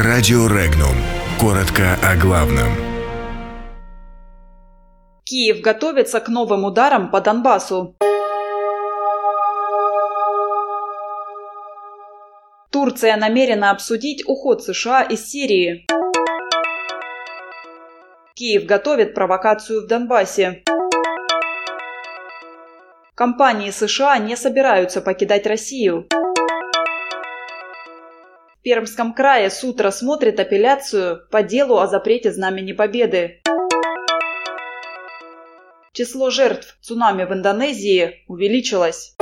Радио Регнум. Коротко о главном. Киев готовится к новым ударам по Донбассу. Турция намерена обсудить уход США из Сирии. Киев готовит провокацию в Донбассе. Компании США не собираются покидать Россию. Пермском крае суд рассмотрит апелляцию по делу о запрете Знамени Победы. Число жертв цунами в Индонезии увеличилось.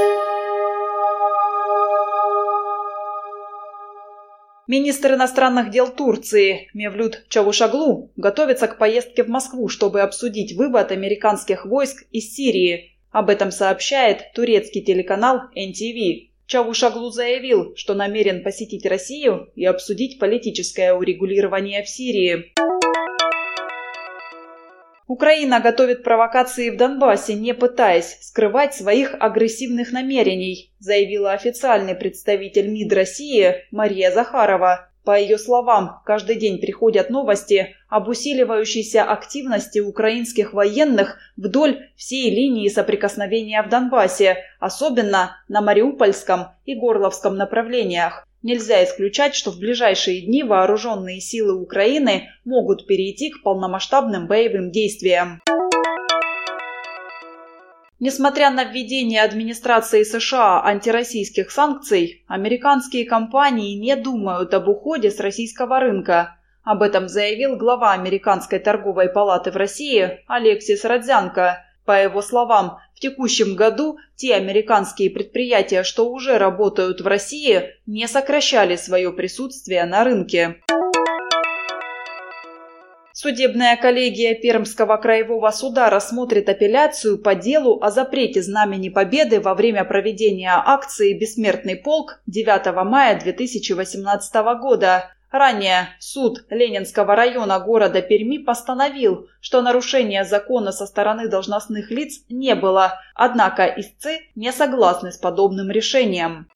Министр иностранных дел Турции Мевлют Чавушаглу готовится к поездке в Москву, чтобы обсудить вывод американских войск из Сирии. Об этом сообщает турецкий телеканал NTV. Чавушаглу заявил, что намерен посетить Россию и обсудить политическое урегулирование в Сирии. Украина готовит провокации в Донбассе, не пытаясь скрывать своих агрессивных намерений, заявила официальный представитель МИД России Мария Захарова. По ее словам, каждый день приходят новости об усиливающейся активности украинских военных вдоль всей линии соприкосновения в Донбассе, особенно на Мариупольском и Горловском направлениях. Нельзя исключать, что в ближайшие дни вооруженные силы Украины могут перейти к полномасштабным боевым действиям. Несмотря на введение администрации США антироссийских санкций, американские компании не думают об уходе с российского рынка. Об этом заявил глава Американской торговой палаты в России Алексис Родзянко. По его словам, в текущем году те американские предприятия, что уже работают в России, не сокращали свое присутствие на рынке. Судебная коллегия Пермского краевого суда рассмотрит апелляцию по делу о запрете Знамени Победы во время проведения акции «Бессмертный полк» 9 мая 2018 года. Ранее суд Ленинского района города Перми постановил, что нарушения закона со стороны должностных лиц не было, однако истцы не согласны с подобным решением.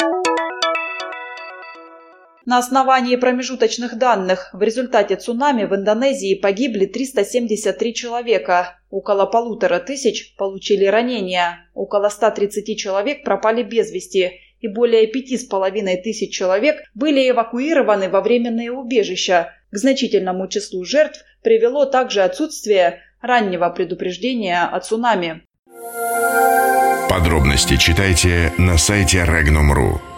На основании промежуточных данных в результате цунами в Индонезии погибли 373 человека, около полутора тысяч получили ранения, около 130 человек пропали без вести и более пяти с половиной тысяч человек были эвакуированы во временные убежища. К значительному числу жертв привело также отсутствие раннего предупреждения о цунами. Подробности читайте на сайте Regnum.ru.